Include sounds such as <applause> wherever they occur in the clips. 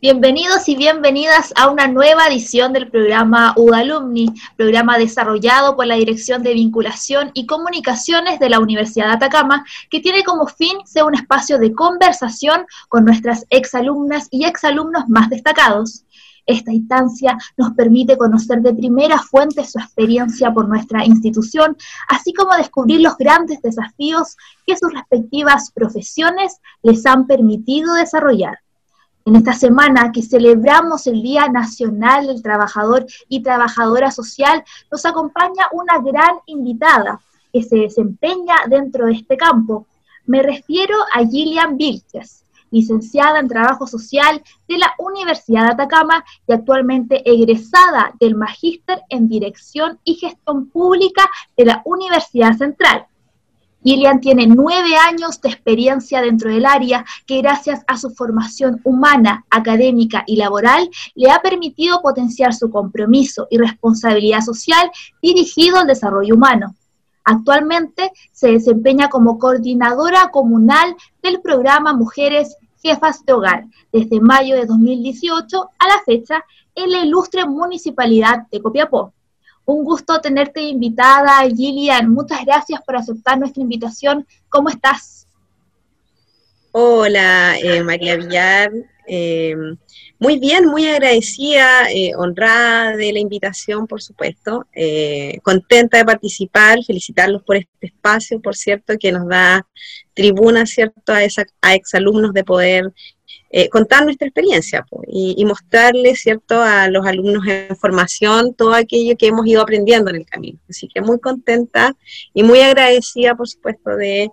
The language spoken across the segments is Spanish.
Bienvenidos y bienvenidas a una nueva edición del programa UDALUMNI, programa desarrollado por la Dirección de Vinculación y Comunicaciones de la Universidad de Atacama, que tiene como fin ser un espacio de conversación con nuestras exalumnas y exalumnos más destacados. Esta instancia nos permite conocer de primera fuente su experiencia por nuestra institución, así como descubrir los grandes desafíos que sus respectivas profesiones les han permitido desarrollar. En esta semana que celebramos el Día Nacional del Trabajador y Trabajadora Social, nos acompaña una gran invitada que se desempeña dentro de este campo. Me refiero a Gillian Vilches, licenciada en Trabajo Social de la Universidad de Atacama y actualmente egresada del Magíster en Dirección y Gestión Pública de la Universidad Central. Gillian tiene nueve años de experiencia dentro del área que gracias a su formación humana, académica y laboral le ha permitido potenciar su compromiso y responsabilidad social dirigido al desarrollo humano. Actualmente se desempeña como coordinadora comunal del programa Mujeres Jefas de Hogar desde mayo de 2018 a la fecha en la ilustre municipalidad de Copiapó. Un gusto tenerte invitada, Gillian. Muchas gracias por aceptar nuestra invitación. ¿Cómo estás? Hola, eh, María Villar. Eh, muy bien, muy agradecida, eh, honrada de la invitación, por supuesto. contenta de participar, felicitarlos por este espacio, por cierto, que nos da tribuna, ¿cierto?, a, esa, a exalumnos de poder eh, contar nuestra experiencia y, mostrarle, ¿cierto?, a los alumnos en formación todo aquello que hemos ido aprendiendo en el camino. Así que muy contenta y muy agradecida, por supuesto, de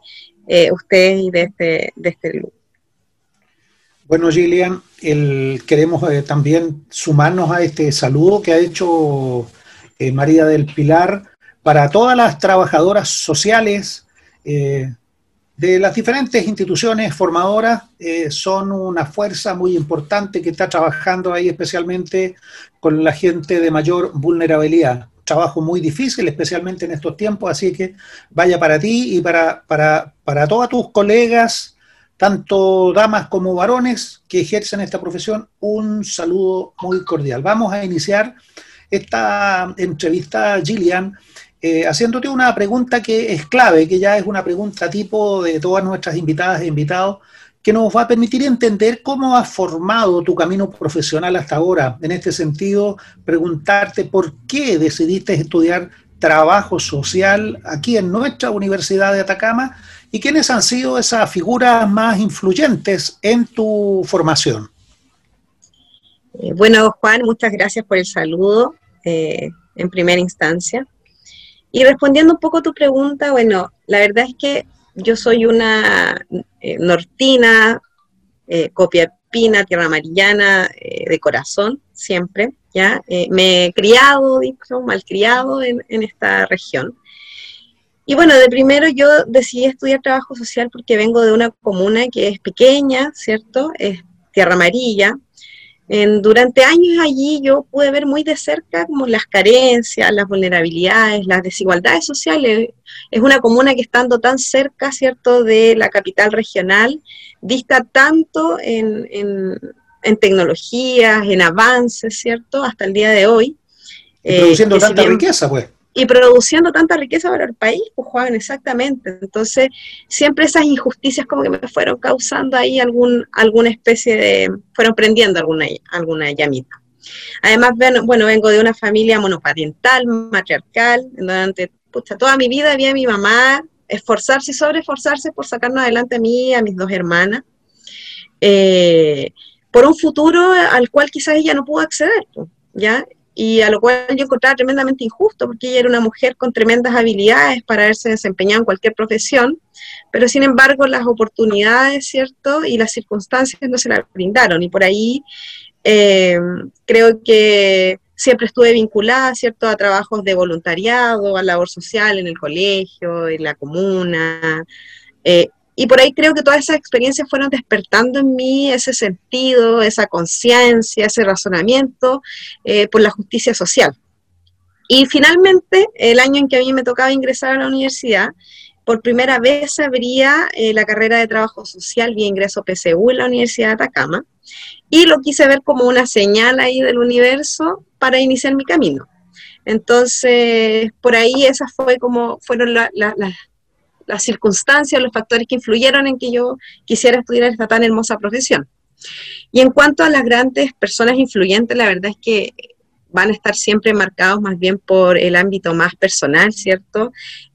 eh, ustedes y de este, de este grupo. Bueno, Gillian, queremos eh, también sumarnos a este saludo que ha hecho María del Pilar para todas las trabajadoras sociales, de las diferentes instituciones formadoras eh, son una fuerza muy importante que está trabajando ahí especialmente con la gente de mayor vulnerabilidad. Trabajo muy difícil, especialmente en estos tiempos, así que vaya para ti y para, para, para todas tus colegas, tanto damas como varones que ejercen esta profesión, un saludo muy cordial. Vamos a iniciar esta entrevista, Gillian, eh, haciéndote una pregunta que es clave, que ya es una pregunta tipo de todas nuestras invitadas e invitados, que nos va a permitir entender cómo has formado tu camino profesional hasta ahora. En este sentido, preguntarte por qué decidiste estudiar trabajo social aquí en nuestra Universidad de Atacama y quiénes han sido esas figuras más influyentes en tu formación. Eh, bueno, Juan, muchas gracias por el saludo eh, en primera instancia. Y respondiendo un poco a tu pregunta, bueno, la verdad es que yo soy una eh, nortina, eh, copiapina, tierra amarillana, eh, de corazón, siempre, ¿ya? me he criado, dicho, malcriado en, en esta región. Y bueno, de primero yo decidí estudiar trabajo social porque vengo de una comuna que es pequeña, ¿cierto? Es tierra amarilla, durante años allí yo pude ver muy de cerca como las carencias, las vulnerabilidades, las desigualdades sociales. Es una comuna que estando tan cerca, ¿cierto?, de la capital regional, dista tanto en, en, tecnologías, en avances, ¿cierto?, hasta el día de hoy. produciendo eh, tanta riqueza, pues y produciendo tanta riqueza para el país, pues Juan, exactamente. Entonces, siempre esas injusticias como que me fueron causando ahí algún, alguna especie de, fueron prendiendo alguna, alguna llamita. Además, bueno, vengo de una familia monoparental, matriarcal, durante pucha, toda mi vida había mi mamá esforzarse y sobre esforzarse por sacarnos adelante a mí y a mis dos hermanas, eh, por un futuro al cual quizás ella no pudo acceder, ¿ya? Y a lo cual yo encontraba tremendamente injusto, porque ella era una mujer con tremendas habilidades para haberse desempeñado en cualquier profesión, pero sin embargo las oportunidades, ¿cierto? Y las circunstancias no se la brindaron, y por ahí eh, creo que siempre estuve vinculada, ¿cierto?, a trabajos de voluntariado, a labor social en el colegio, en la comuna, eh, y por ahí creo que todas esas experiencias fueron despertando en mí ese sentido, esa conciencia, ese razonamiento eh, por la justicia social. Y finalmente, el año en que a mí me tocaba ingresar a la universidad, por primera vez abría eh, la carrera de trabajo social vía ingreso PSU en la Universidad de Atacama y lo quise ver como una señal ahí del universo para iniciar mi camino. Entonces, por ahí esas fue como, fueron las circunstancias, los factores que influyeron en que yo quisiera estudiar esta tan hermosa profesión. Y en cuanto a las grandes personas influyentes, la verdad es que van a estar siempre marcados más bien por el ámbito más personal, ¿cierto?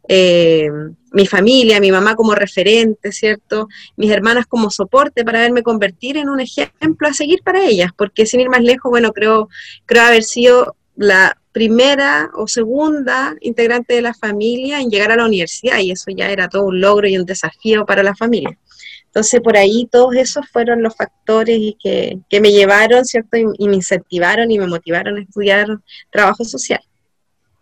Eh, mi familia, mi mamá como referente, ¿cierto? Mis hermanas como soporte para verme convertir en un ejemplo a seguir para ellas, porque sin ir más lejos, bueno, creo, creo haber sido la primera o segunda integrante de la familia en llegar a la universidad y eso ya era todo un logro y un desafío para la familia. Entonces, por ahí todos esos fueron los factores y que, me llevaron, ¿cierto? Y, me incentivaron y me motivaron a estudiar trabajo social.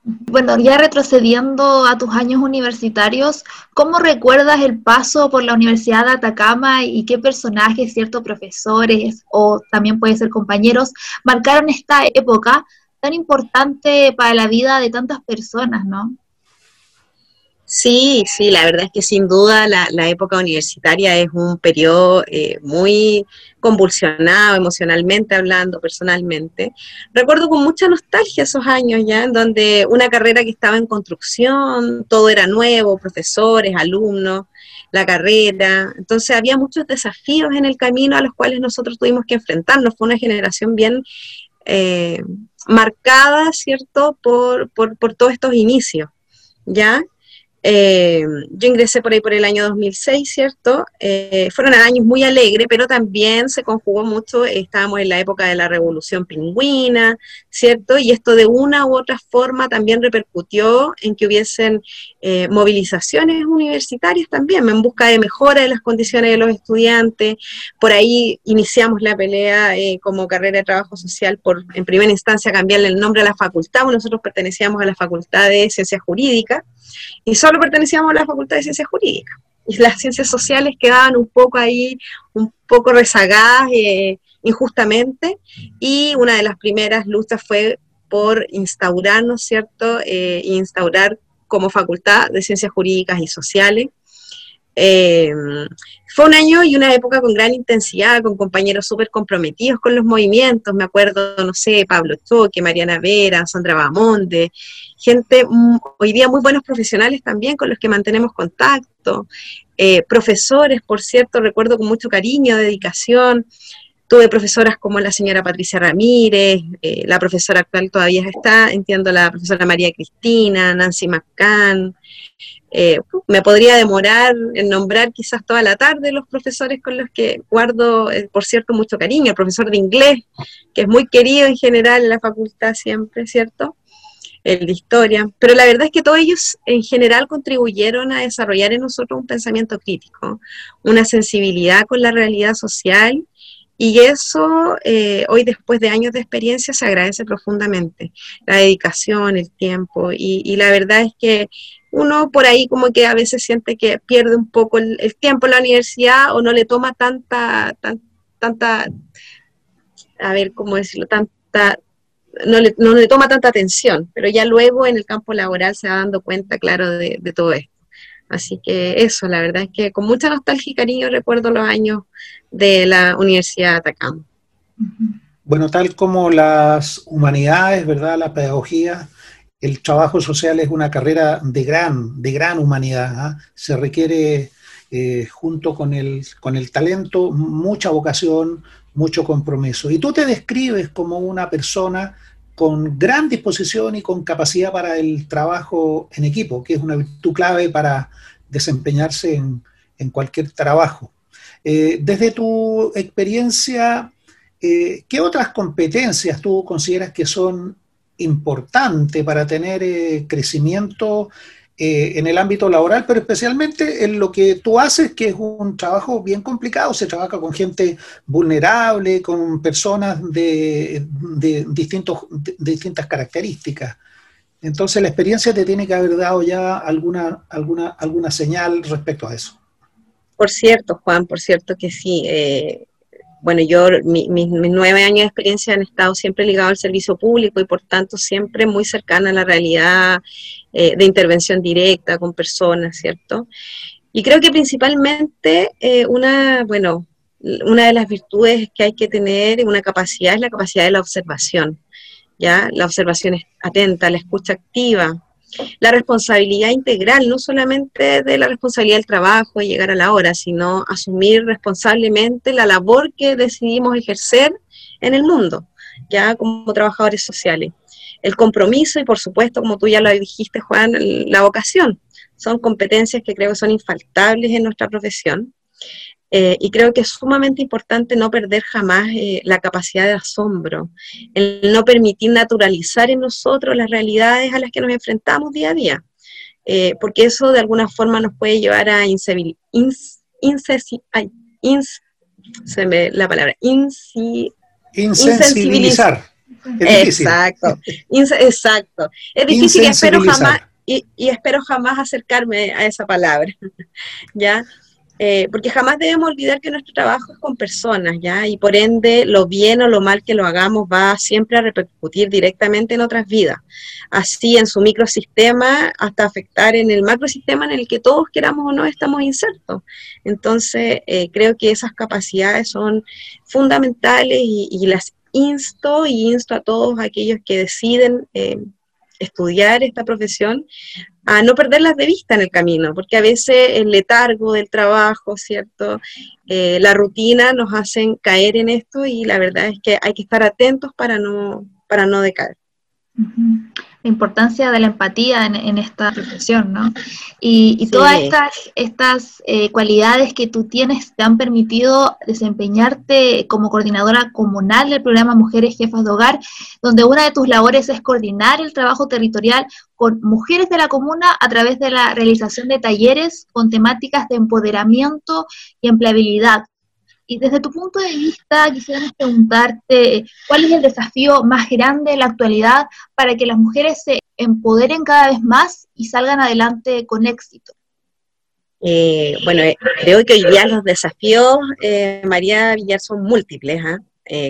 Bueno, ya retrocediendo a tus años universitarios, ¿cómo recuerdas el paso por la Universidad de Atacama y qué personajes, ciertos profesores o también puede ser compañeros, marcaron esta época tan importante para la vida de tantas personas, ¿no? Sí, sí, la verdad es que sin duda la, época universitaria es un periodo eh, muy convulsionado emocionalmente hablando, personalmente. Recuerdo con mucha nostalgia esos años ya, en donde una carrera que estaba en construcción, todo era nuevo, profesores, alumnos, la carrera. Entonces había muchos desafíos en el camino a los cuales nosotros tuvimos que enfrentarnos. Fue una generación bien eh, marcada, ¿cierto?, por, por, por todos estos inicios, ¿ya? Eh, yo ingresé por ahí por el año 2006, ¿cierto? Eh, fueron años muy alegres, pero también se conjugó mucho, estábamos en la época de la revolución pingüina, ¿cierto? Y esto de una u otra forma también repercutió en que hubiesen eh, movilizaciones universitarias también, en busca de mejora de las condiciones de los estudiantes. Por ahí iniciamos la pelea como carrera de trabajo social por, en primera instancia, cambiarle el nombre a la facultad, nosotros pertenecíamos a la Facultad de Ciencias Jurídicas, y solo pertenecíamos a la Facultad de Ciencias Jurídicas. Y las ciencias sociales quedaban un poco ahí, un poco rezagadas eh, injustamente, y una de las primeras luchas fue por instaurar, ¿no es cierto?, eh, instaurar como Facultad de Ciencias Jurídicas y Sociales eh, fue un año y una época con gran intensidad, con compañeros súper comprometidos con los movimientos. Me acuerdo, no sé, Pablo Choque, Mariana Vera, Sandra Bamonde, gente hoy día muy buenos profesionales también con los que mantenemos contacto. Eh, profesores, por cierto, recuerdo con mucho cariño, dedicación. Tuve profesoras como la señora Patricia Ramírez, eh, la profesora actual todavía está, entiendo, la profesora María Cristina, Nancy McCann, eh, me podría demorar en nombrar quizás toda la tarde los profesores con los que guardo, eh, por cierto, mucho cariño. El profesor de inglés, que es muy querido en general en la facultad siempre, ¿cierto? El de historia. Pero la verdad es que todos ellos en general contribuyeron a desarrollar en nosotros un pensamiento crítico, una sensibilidad con la realidad social. Y eso, eh, hoy después de años de experiencia, se agradece profundamente. La dedicación, el tiempo. y la verdad es que uno por ahí como que a veces siente que pierde un poco el, tiempo en la universidad o no le toma tanta, tanta, a ver, ¿cómo decirlo? Tanta, no le, no le toma tanta atención, pero ya luego en el campo laboral se va dando cuenta, claro, de, todo esto. Así que eso, la verdad es que con mucha nostalgia y cariño recuerdo los años de la Universidad de Atacama. Bueno, tal como las humanidades, ¿verdad? La pedagogía, el trabajo social es una carrera de gran, de gran humanidad. ¿ah? Se requiere, eh, junto con el, con el talento, mucha vocación, mucho compromiso. Y tú te describes como una persona con gran disposición y con capacidad para el trabajo en equipo, que es una virtud clave para desempeñarse en, cualquier trabajo. Eh, desde tu experiencia, eh, ¿qué otras competencias tú consideras que son importante para tener eh, crecimiento eh, en el ámbito laboral, pero especialmente en lo que tú haces, que es un trabajo bien complicado. Se trabaja con gente vulnerable, con personas de, distintos, distintas características. Entonces la experiencia te tiene que haber dado ya alguna, alguna, alguna señal respecto a eso. Por cierto, Juan, por cierto que sí. Eh, bueno, yo, mis nueve años de experiencia han estado siempre ligados al servicio público y por tanto siempre muy cercana a la realidad eh, de intervención directa con personas, ¿cierto? Y creo que principalmente eh, una, bueno, una de las virtudes que hay que tener, una capacidad, es la capacidad de la observación, ¿ya? La observación atenta, la escucha activa, la responsabilidad integral, no solamente de la responsabilidad del trabajo y llegar a la hora, sino asumir responsablemente la labor que decidimos ejercer en el mundo, ya como trabajadores sociales. El compromiso y, por supuesto, como tú ya lo dijiste, Juan, la vocación. Son competencias que creo que son infaltables en nuestra profesión. Eh, y creo que es sumamente importante no perder jamás eh, la capacidad de asombro, el no permitir naturalizar en nosotros las realidades a las que nos enfrentamos día a día, eh, porque eso de alguna forma nos puede llevar a la palabra, insensibilizar. Exacto, exacto. Es difícil y espero jamás, y, y espero jamás acercarme a esa palabra, <laughs> ¿ya? Eh, porque jamás debemos olvidar que nuestro trabajo es con personas, ¿ya? Y por ende, lo bien o lo mal que lo hagamos va siempre a repercutir directamente en otras vidas. Así, en su microsistema, hasta afectar en el macrosistema en el que todos queramos o no estamos insertos. Entonces, eh, creo que esas capacidades son fundamentales y, las insto y insto a todos aquellos que deciden eh, estudiar esta profesión, a no perderlas de vista en el camino, porque a veces el letargo del trabajo, ¿cierto? Eh, la rutina nos hacen caer en esto y la verdad es que hay que estar atentos para no, para no decaer importancia de la empatía en, esta reflexión, ¿no? Y, todas estas, estas eh, cualidades que tú tienes te han permitido desempeñarte como coordinadora comunal del programa Mujeres Jefas de Hogar, donde una de tus labores es coordinar el trabajo territorial con mujeres de la comuna a través de la realización de talleres con temáticas de empoderamiento y empleabilidad, y desde tu punto de vista, quisiéramos preguntarte, ¿cuál es el desafío más grande en la actualidad para que las mujeres se empoderen cada vez más y salgan adelante con éxito? Eh, bueno, eh, creo que hoy día los desafíos, eh, María Villar, son múltiples. ¿ah?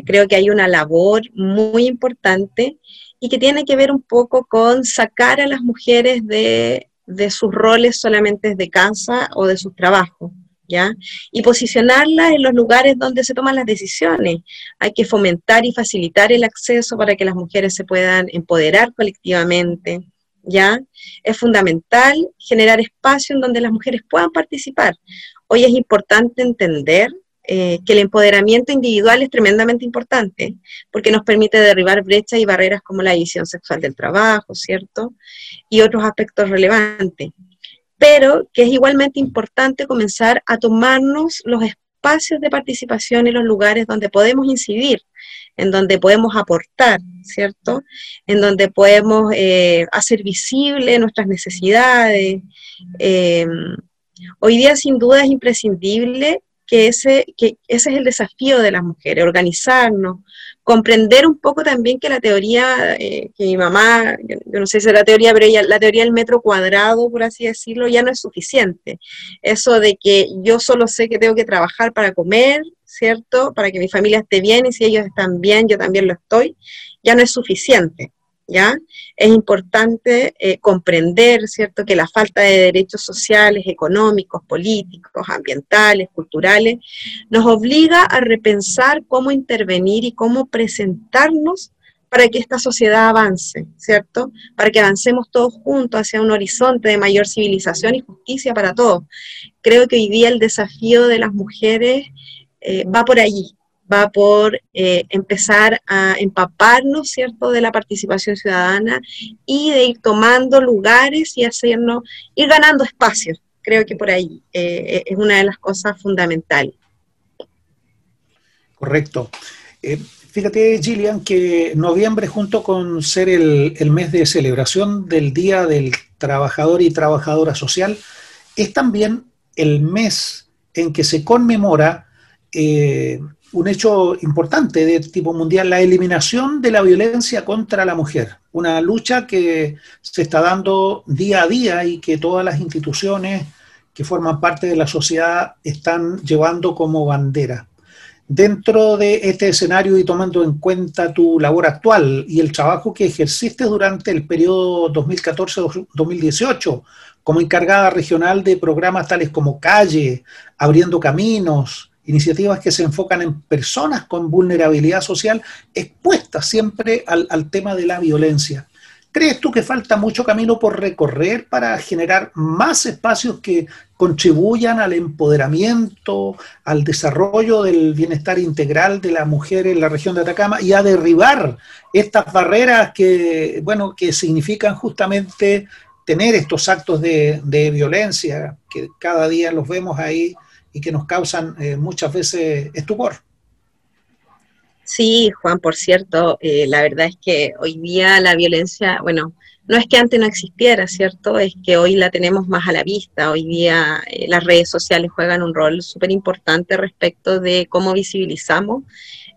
creo que hay una labor muy importante y que tiene que ver un poco con sacar a las mujeres de, de sus roles solamente de casa o de sus trabajos. ¿Ya? Y posicionarlas en los lugares donde se toman las decisiones. Hay que fomentar y facilitar el acceso para que las mujeres se puedan empoderar colectivamente, ¿ya? Es fundamental generar espacio en donde las mujeres puedan participar. Hoy es importante entender eh, que el empoderamiento individual es tremendamente importante, porque nos permite derribar brechas y barreras como la división sexual del trabajo, ¿cierto? Y otros aspectos relevantes pero que es igualmente importante comenzar a tomarnos los espacios de participación y los lugares donde podemos incidir, en donde podemos aportar, ¿cierto? En donde podemos eh, hacer visible nuestras necesidades. Em, hoy día sin duda es imprescindible que ese, que ese es el desafío de las mujeres, organizarnos, comprender un poco también que la teoría, eh, que mi mamá, yo, no sé si es la teoría, pero ella, la teoría del metro cuadrado, por así decirlo, ya no es suficiente. Eso de que yo solo sé que tengo que trabajar para comer, ¿cierto? Para que mi familia esté bien y si ellos están bien, yo también lo estoy, ya no es suficiente. ¿Ya? Es importante eh, comprender, ¿cierto?, que la falta de derechos sociales, económicos, políticos, ambientales, culturales, nos obliga a repensar cómo intervenir y cómo presentarnos para que esta sociedad avance, ¿cierto? Para que avancemos todos juntos hacia un horizonte de mayor civilización y justicia para todos. Creo que hoy día el desafío de las mujeres eh, va por allí, va por eh, empezar a empaparnos, ¿cierto?, de la participación ciudadana y de ir tomando lugares y hacernos, ir ganando espacios. Creo que por ahí eh, es una de las cosas fundamentales. Correcto. Eh, fíjate, Gillian, que noviembre, junto con ser el, mes de celebración del Día del Trabajador y Trabajadora Social, es también el mes en que se conmemora eh, un hecho importante de tipo mundial, la eliminación de la violencia contra la mujer, una lucha que se está dando día a día y que todas las instituciones que forman parte de la sociedad están llevando como bandera. Dentro de este escenario y tomando en cuenta tu labor actual y el trabajo que ejerciste durante el periodo 2014-2018 como encargada regional de programas tales como Calle, Abriendo Caminos, iniciativas que se enfocan en personas con vulnerabilidad social expuestas siempre al, tema de la violencia. ¿Crees tú que falta mucho camino por recorrer para generar más espacios que contribuyan al empoderamiento, al desarrollo del bienestar integral de la mujer en la región de Atacama y a derribar estas barreras que, bueno, que significan justamente tener estos actos de, violencia que cada día los vemos ahí y que nos causan eh, muchas veces estupor? Sí, Juan, por cierto, eh, la verdad es que hoy día la violencia, bueno, no es que antes no existiera, ¿cierto? Es que hoy la tenemos más a la vista. Hoy día eh, las redes sociales juegan un rol súper importante respecto de cómo visibilizamos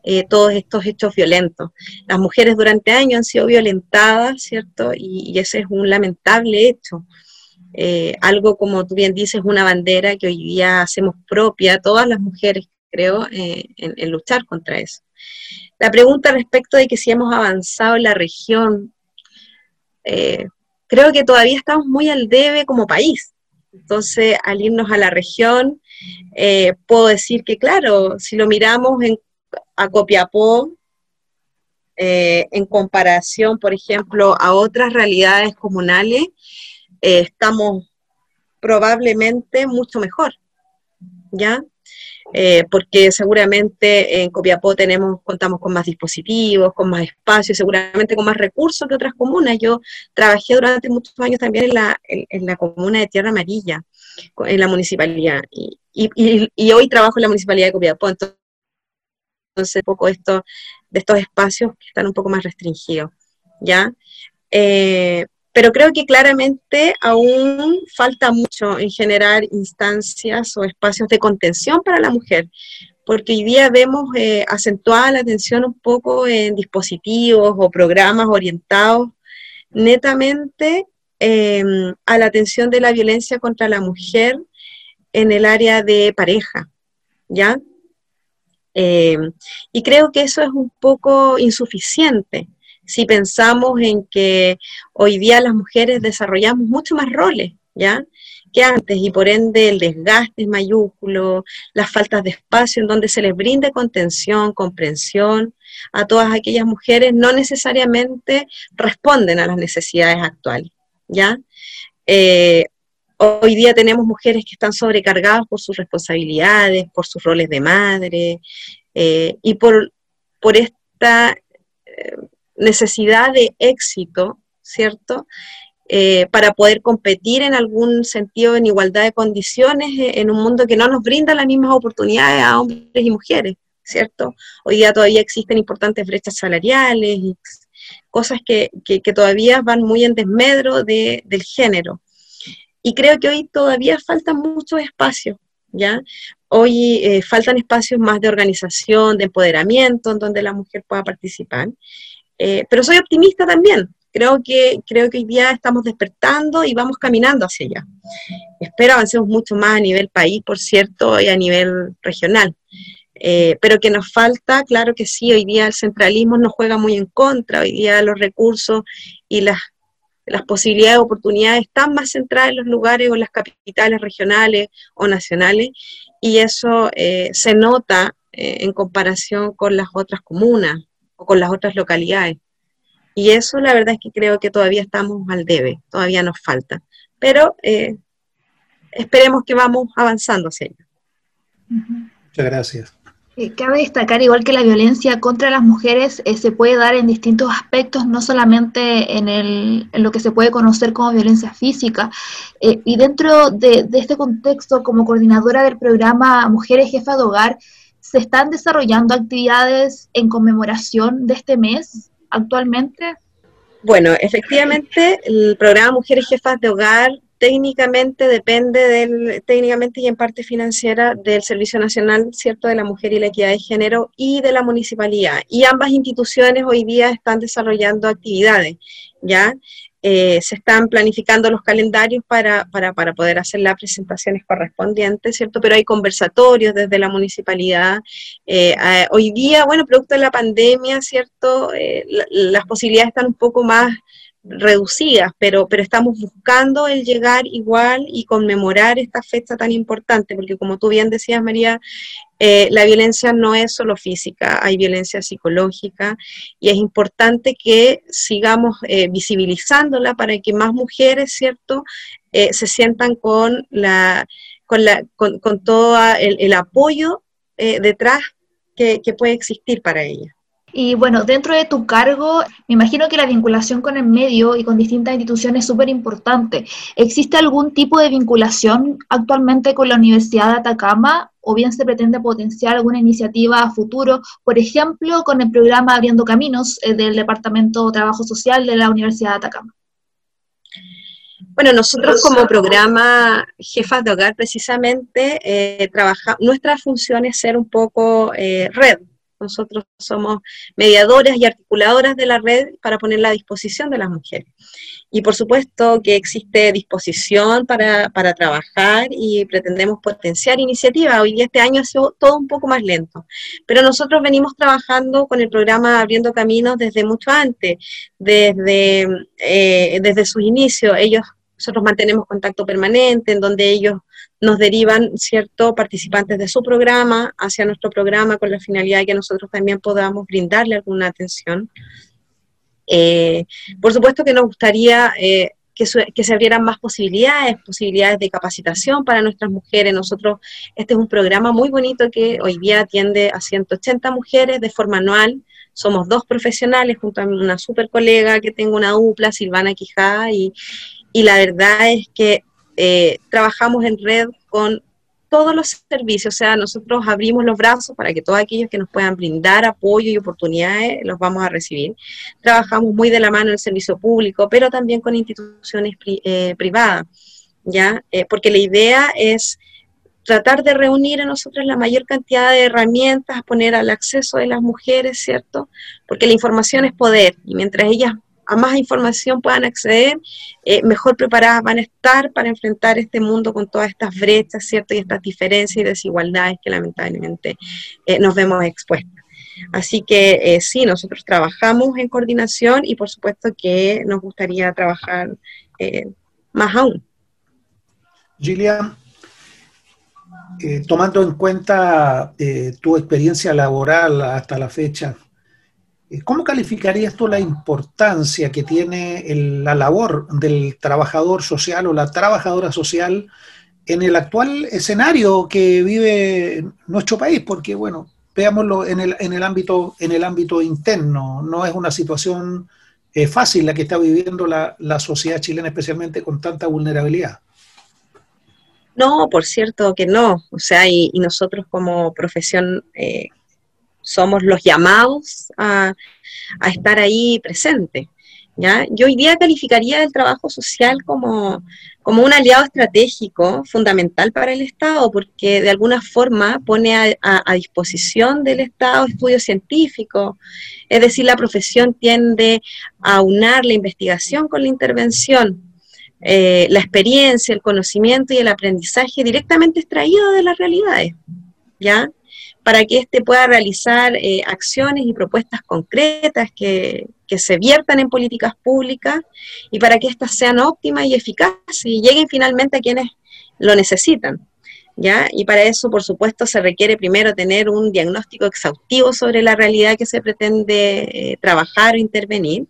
eh, todos estos hechos violentos. Las mujeres durante años han sido violentadas, ¿cierto? Y, ese es un lamentable hecho. Algo como tú bien dices, una bandera que hoy día hacemos propia, todas las mujeres, creo, en luchar contra eso. La pregunta respecto de que si hemos avanzado en la región, eh, creo que todavía estamos muy al debe como país. Entonces, al irnos a la región, eh, puedo decir que, claro, si lo miramos en, a Copiapó, eh, en comparación, por ejemplo, a otras realidades comunales, estamos probablemente mucho mejor, ¿ya? Eh, porque seguramente en Copiapó tenemos, contamos con más dispositivos, con más espacios, seguramente con más recursos que otras comunas. Yo trabajé durante muchos años también en la, en, la comuna de Tierra Amarilla, en la municipalidad, y, y, hoy trabajo en la municipalidad de Copiapó, entonces, un poco esto, de estos espacios que están un poco más restringidos, ¿ya? Eh, pero creo que claramente aún falta mucho en generar instancias o espacios de contención para la mujer, porque hoy día vemos eh, acentuada la atención un poco en dispositivos o programas orientados netamente em, a la atención de la violencia contra la mujer en el área de pareja, ¿ya? Em, y creo que eso es un poco insuficiente si pensamos en que hoy día las mujeres desarrollamos mucho más roles, ¿ya? que antes y por ende el desgaste es mayúsculo, las faltas de espacio en donde se les brinde contención, comprensión a todas aquellas mujeres no necesariamente responden a las necesidades actuales, ¿ya? Eh, hoy día tenemos mujeres que están sobrecargadas por sus responsabilidades, por sus roles de madre eh, y por, por esta eh, necesidad de éxito, ¿cierto? Eh, para poder competir en algún sentido en igualdad de condiciones eh, en un mundo que no nos brinda las mismas oportunidades a hombres y mujeres, ¿cierto? Hoy día todavía existen importantes brechas salariales y cosas que, todavía van muy en desmedro del género. Y creo que hoy todavía faltan muchos espacios, ¿ya? Hoy eh, faltan espacios más de organización, de empoderamiento, en donde la mujer pueda participar. Eh, pero soy optimista también. Creo que, creo que hoy día estamos despertando y vamos caminando hacia allá. Espero avancemos mucho más a nivel país, por cierto, y a nivel regional. Eh, pero que nos falta, claro que sí, hoy día el centralismo nos juega muy en contra, hoy día los recursos y las, las posibilidades, oportunidades están más centradas en los lugares o en las capitales regionales o nacionales, y eso eh, se nota en comparación con las otras comunas, con las otras localidades. Y eso la verdad es que creo que todavía estamos al debe, todavía nos falta. Pero eh, esperemos que vamos avanzando hacia ello. Muchas gracias. Eh, cabe destacar, igual que la violencia contra las mujeres eh, se puede dar en distintos aspectos, no solamente en, el, en, lo que se puede conocer como violencia física. y dentro de, de, este contexto, como coordinadora del programa Mujeres Jefas de Hogar, ¿Se están desarrollando actividades en conmemoración de este mes actualmente? Bueno, efectivamente, el programa Mujeres Jefas de Hogar técnicamente depende del, técnicamente y en parte financiera del Servicio Nacional, ¿cierto?, de la Mujer y la Equidad de Género y de la municipalidad. Y ambas instituciones hoy día están desarrollando actividades, ¿ya? Eh, se están planificando los calendarios para, para, para, poder hacer las presentaciones correspondientes, ¿cierto? Pero hay conversatorios desde la municipalidad. Eh, hoy día, bueno, producto de la pandemia, ¿cierto? Eh, las posibilidades están un poco más reducidas, pero, pero estamos buscando el llegar igual y conmemorar esta fecha tan importante, porque como tú bien decías, María, eh, la violencia no es solo física, hay violencia psicológica y es importante que sigamos eh, visibilizándola para que más mujeres, ¿cierto?, eh, se sientan con, la, con, la, con, todo el, apoyo detrás que, que puede existir para ellas. Y bueno, dentro de tu cargo, me imagino que la vinculación con el medio y con distintas instituciones es súper importante. ¿Existe algún tipo de vinculación actualmente con la Universidad de Atacama o bien se pretende potenciar alguna iniciativa a futuro, por ejemplo, con el programa Abriendo Caminos eh, del Departamento de Trabajo Social de la Universidad de Atacama? Bueno, nosotros como programa Jefas de Hogar precisamente eh, trabaja, nuestra función es ser un poco eh, red, nosotros somos mediadoras y articuladoras de la red para ponerla a disposición de las mujeres. Y por supuesto que existe disposición para, trabajar y pretendemos potenciar iniciativas. Hoy día este año ha sido todo un poco más lento, pero nosotros venimos trabajando con el programa Abriendo Caminos desde mucho antes, desde, eh, desde sus inicios. Ellos nosotros mantenemos contacto permanente en donde ellos nos derivan, ¿cierto?, participantes de su programa hacia nuestro programa con la finalidad de que nosotros también podamos brindarle alguna atención. Eh, por supuesto que nos gustaría eh, que, que, se abrieran más posibilidades, posibilidades de capacitación para nuestras mujeres. Nosotros, este es un programa muy bonito que hoy día atiende a 180 mujeres de forma anual. Somos dos profesionales junto a una super colega que tengo una dupla, Silvana Quijada, y, y la verdad es que eh, trabajamos en red con todos los servicios, o sea, nosotros abrimos los brazos para que todos aquellos que nos puedan brindar apoyo y oportunidades los vamos a recibir. Trabajamos muy de la mano el servicio público, pero también con instituciones eh, privadas, ¿ya? Eh, porque la idea es tratar de reunir a nosotros la mayor cantidad de herramientas, poner al acceso de las mujeres, ¿cierto? Porque la información es poder y mientras ellas a más información puedan acceder, eh, mejor preparadas van a estar para enfrentar este mundo con todas estas brechas, ¿cierto? Y estas diferencias y desigualdades que lamentablemente eh, nos vemos expuestas. Así que eh, sí, nosotros trabajamos en coordinación y por supuesto que nos gustaría trabajar más aún. Gillian, tomando en cuenta tu experiencia laboral hasta la fecha, ¿Cómo calificarías tú la importancia que tiene la labor del trabajador social o la trabajadora social en el actual escenario que vive nuestro país? Porque, bueno, veámoslo en el, en el, ámbito, en el ámbito interno, no es una situación eh, fácil la que está viviendo la, sociedad chilena, especialmente con tanta vulnerabilidad. No, por cierto que no. O sea, y, nosotros como profesión eh, somos los llamados a, estar ahí presentes. ¿ya? Yo hoy día calificaría el trabajo social como, como un aliado estratégico fundamental para el Estado, porque de alguna forma pone a, disposición del Estado estudios científicos, es decir, la profesión tiende a unar la investigación con la intervención. Eh, la experiencia, el conocimiento y el aprendizaje directamente extraído de las realidades, ¿ya? Para que éste pueda realizar eh, acciones y propuestas concretas que, se viertan en políticas públicas y para que éstas sean óptimas y eficaces y lleguen finalmente a quienes lo necesitan. ¿Ya? Y para eso, por supuesto, se requiere primero tener un diagnóstico exhaustivo sobre la realidad que se pretende eh, trabajar o intervenir.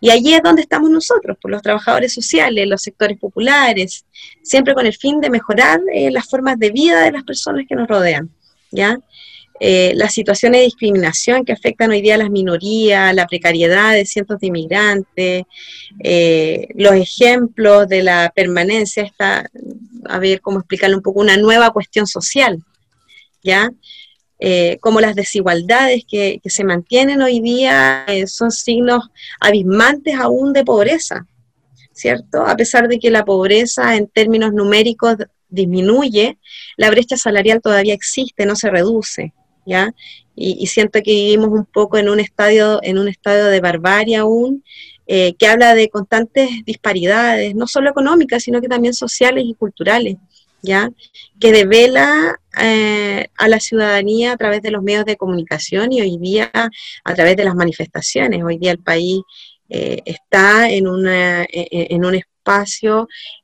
Y allí es donde estamos nosotros, por los trabajadores sociales, los sectores populares, siempre con el fin de mejorar eh, las formas de vida de las personas que nos rodean. ¿Ya? Eh, las situaciones de discriminación que afectan hoy día a las minorías, la precariedad de cientos de inmigrantes, eh, los ejemplos de la permanencia, está, a ver cómo explicarle un poco, una nueva cuestión social, ¿ya? Eh, como las desigualdades que, que, se mantienen hoy día son signos abismantes aún de pobreza. ¿cierto? A pesar de que la pobreza en términos numéricos disminuye, la brecha salarial todavía existe, no se reduce, ¿ya? Y, siento que vivimos un poco en un estadio, en un estadio de barbarie aún, eh, que habla de constantes disparidades, no solo económicas, sino que también sociales y culturales, ¿ya? Que devela eh, a la ciudadanía a través de los medios de comunicación y hoy día a través de las manifestaciones. Hoy día el país eh, está en, una, en un espacio,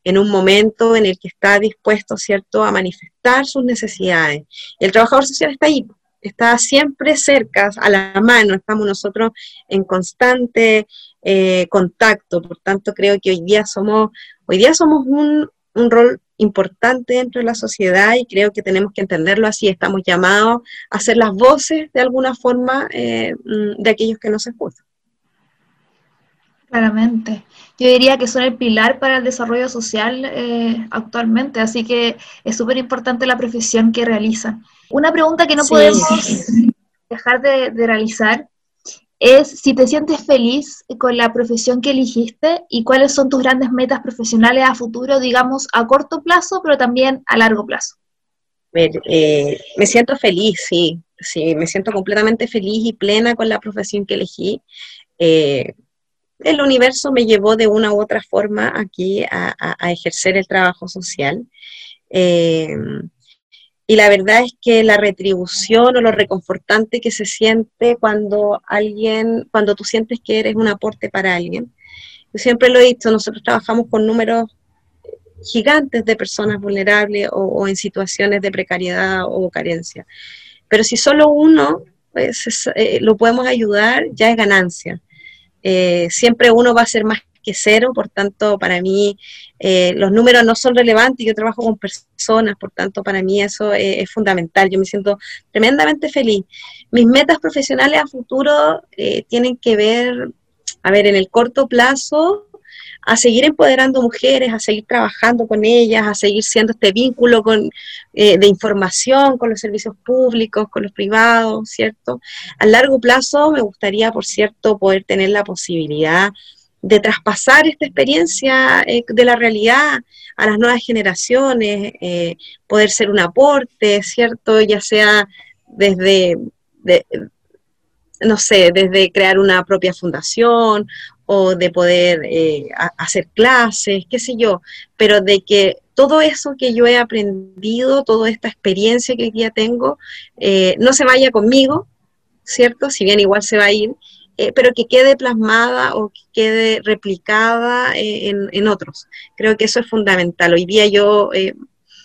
en un momento en el que está dispuesto, ¿cierto?, a manifestar sus necesidades. El trabajador social está ahí, está siempre cerca, a la mano, estamos nosotros en constante eh, contacto, por tanto creo que hoy día somos, hoy día somos un, un rol importante dentro de la sociedad y creo que tenemos que entenderlo así, estamos llamados a ser las voces de alguna forma eh, mm, de aquellos que nos escuchan. Claramente. Yo diría que son el pilar para el desarrollo social eh, actualmente, así que es súper importante la profesión que realizan. Una pregunta que no podemos dejar de, realizar es si te sientes feliz con la profesión que elegiste y cuáles son tus grandes metas profesionales a futuro, digamos, a corto plazo, pero también a largo plazo. Eh, me siento feliz, sí, sí, me siento completamente feliz y plena con la profesión que elegí. Eh, el universo me llevó de una u otra forma aquí a, ejercer el trabajo social. Eh, y la verdad es que la retribución o lo reconfortante que se siente cuando alguien, cuando tú sientes que eres un aporte para alguien. Yo siempre lo he dicho, nosotros trabajamos con números gigantes de personas vulnerables o, en situaciones de precariedad o carencia. Pero si solo uno pues, eh, lo podemos ayudar, ya es ganancia. Eh, siempre uno va a ser más que cero, por tanto, para mí eh, los números no son relevantes, yo trabajo con personas, por tanto, para mí eso es, fundamental, yo me siento tremendamente feliz. Mis metas profesionales a futuro eh, tienen que ver, a ver, en el corto plazo, a seguir empoderando mujeres, a seguir trabajando con ellas, a seguir siendo este vínculo con, eh, de información con los servicios públicos, con los privados, ¿cierto? A largo plazo me gustaría, por cierto, poder tener la posibilidad de traspasar esta experiencia eh, de la realidad a las nuevas generaciones, eh, poder ser un aporte, ¿cierto? Ya sea desde, no sé, desde crear una propia fundación o de poder eh, hacer clases, qué sé yo, pero de que todo eso que yo he aprendido, toda esta experiencia que hoy día tengo, eh, no se vaya conmigo, ¿cierto? Si bien igual se va a ir, eh, pero que quede plasmada o que quede replicada en, otros. Creo que eso es fundamental. Hoy día yo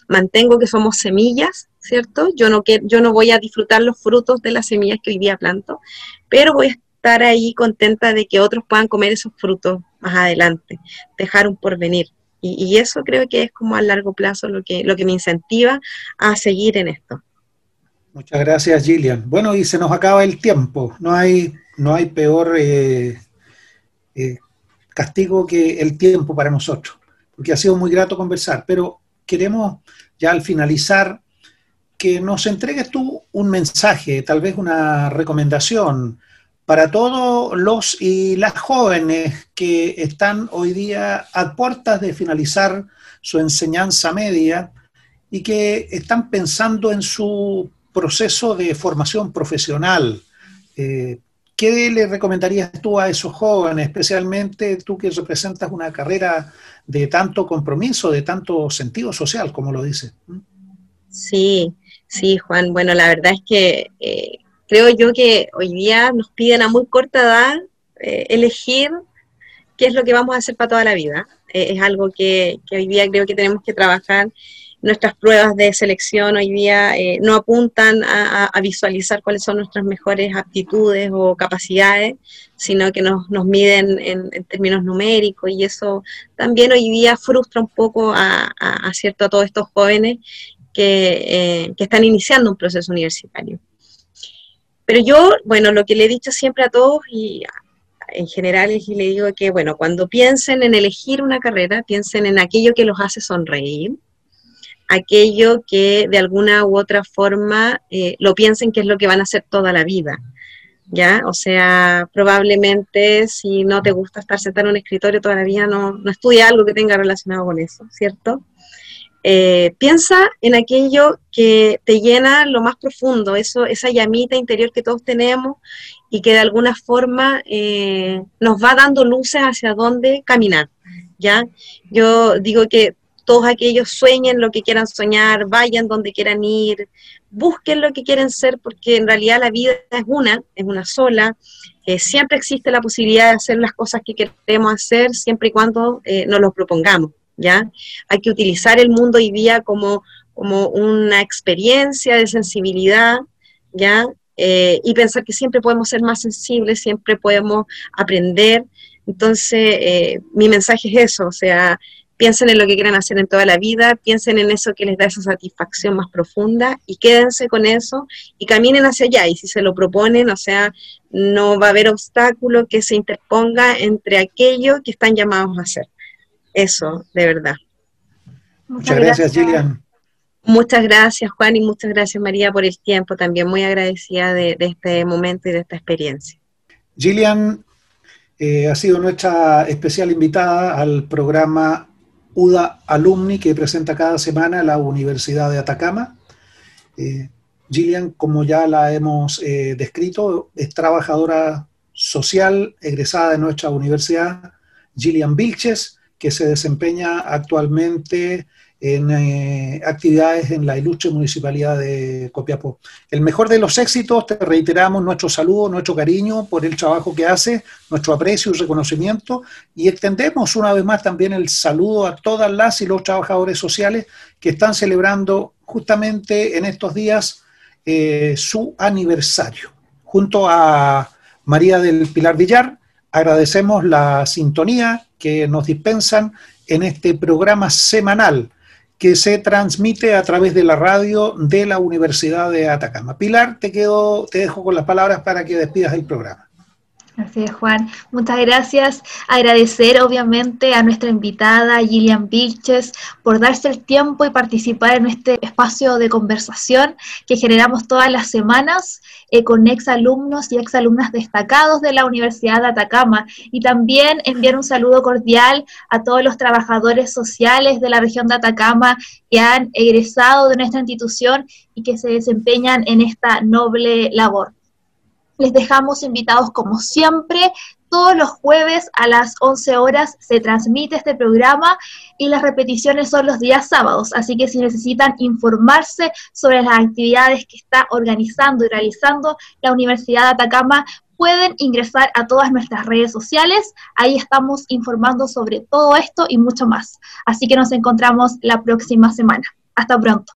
mantengo que somos semillas, ¿cierto? Yo no, yo no voy a disfrutar los frutos de las semillas que hoy día planto, pero voy a estar ahí contenta de que otros puedan comer esos frutos más adelante, dejar un porvenir. Y, y eso creo que es como a largo plazo lo que, lo que me incentiva a seguir en esto. Muchas gracias, Gillian. Bueno, y se nos acaba el tiempo. No hay, no hay peor eh, eh, castigo que el tiempo para nosotros, porque ha sido muy grato conversar, pero queremos ya al finalizar que nos entregues tú un mensaje, tal vez una recomendación, para todos los y las jóvenes que están hoy día a puertas de finalizar su enseñanza media y que están pensando en su proceso de formación profesional. Eh, ¿Qué le recomendarías tú a esos jóvenes, especialmente tú que representas una carrera de tanto compromiso, de tanto sentido social, como lo dice? Sí, sí, Juan. Bueno, la verdad es que eh, creo yo que hoy día nos piden a muy corta edad eh, elegir qué es lo que vamos a hacer para toda la vida. Eh, es algo que, hoy día creo que tenemos que trabajar. Nuestras pruebas de selección hoy día eh, no apuntan a, visualizar cuáles son nuestras mejores aptitudes o capacidades, sino que nos, miden en, términos numéricos y eso también hoy día frustra un poco a, cierto, a todos estos jóvenes que están iniciando un proceso universitario. Pero yo, bueno, lo que le he dicho siempre a todos y en general y le digo que, bueno, cuando piensen en elegir una carrera, piensen en aquello que los hace sonreír, aquello que de alguna u otra forma eh, lo piensen que es lo que van a hacer toda la vida. ¿ya? O sea, probablemente si no te gusta estar sentado en un escritorio todavía no, no estudia algo que tenga relacionado con eso, ¿cierto? Eh, piensa en aquello que te llena lo más profundo, eso, esa llamita interior que todos tenemos y que de alguna forma eh, nos va dando luces hacia dónde caminar. ¿ya? Yo digo que todos aquellos sueñen lo que quieran soñar, vayan donde quieran ir, busquen lo que quieren ser, porque en realidad la vida es una, es una sola. Eh, siempre existe la posibilidad de hacer las cosas que queremos hacer, siempre y cuando nos lo propongamos. ¿Ya? Hay que utilizar el mundo hoy día como, como una experiencia de sensibilidad, ¿ya? Eh, y pensar que siempre podemos ser más sensibles, siempre podemos aprender. Entonces, eh, mi mensaje es eso, o sea, piensen en lo que quieran hacer en toda la vida, piensen en eso que les da esa satisfacción más profunda y quédense con eso y caminen hacia allá. Y si se lo proponen, o sea, no va a haber obstáculo que se interponga entre aquello que están llamados a hacer eso, de verdad. Muchas, gracias, Gillian. Muchas gracias, Juan, y muchas gracias, María, por el tiempo. También muy agradecida de, este momento y de esta experiencia. Gillian eh, ha sido nuestra especial invitada al programa UDA Alumni que presenta cada semana la Universidad de Atacama. Eh, Gillian, como ya la hemos eh, descrito, es trabajadora social egresada de nuestra universidad. Gillian Vilches que se desempeña actualmente en eh, actividades en la ilustre municipalidad de Copiapó. El mejor de los éxitos, te reiteramos nuestro saludo, nuestro cariño por el trabajo que hace, nuestro aprecio y reconocimiento, y extendemos una vez más también el saludo a todas las y los trabajadores sociales que están celebrando justamente en estos días eh, su aniversario. Junto a María del Pilar Villar, agradecemos la sintonía que nos dispensan en este programa semanal que se transmite a través de la radio de la Universidad de Atacama. Pilar, te quedo, te dejo con las palabras para que despidas el programa. Así es, Juan. Muchas gracias. Agradecer, obviamente, a nuestra invitada Gillian Vilches por darse el tiempo y participar en este espacio de conversación que generamos todas las semanas eh, con exalumnos y exalumnas destacados de la Universidad de Atacama. Y también enviar un saludo cordial a todos los trabajadores sociales de la región de Atacama que han egresado de nuestra institución y que se desempeñan en esta noble labor. Les dejamos invitados como siempre. Todos los jueves a las 11 horas se transmite este programa y las repeticiones son los días sábados. Así que si necesitan informarse sobre las actividades que está organizando y realizando la Universidad de Atacama, pueden ingresar a todas nuestras redes sociales. Ahí estamos informando sobre todo esto y mucho más. Así que nos encontramos la próxima semana. Hasta pronto.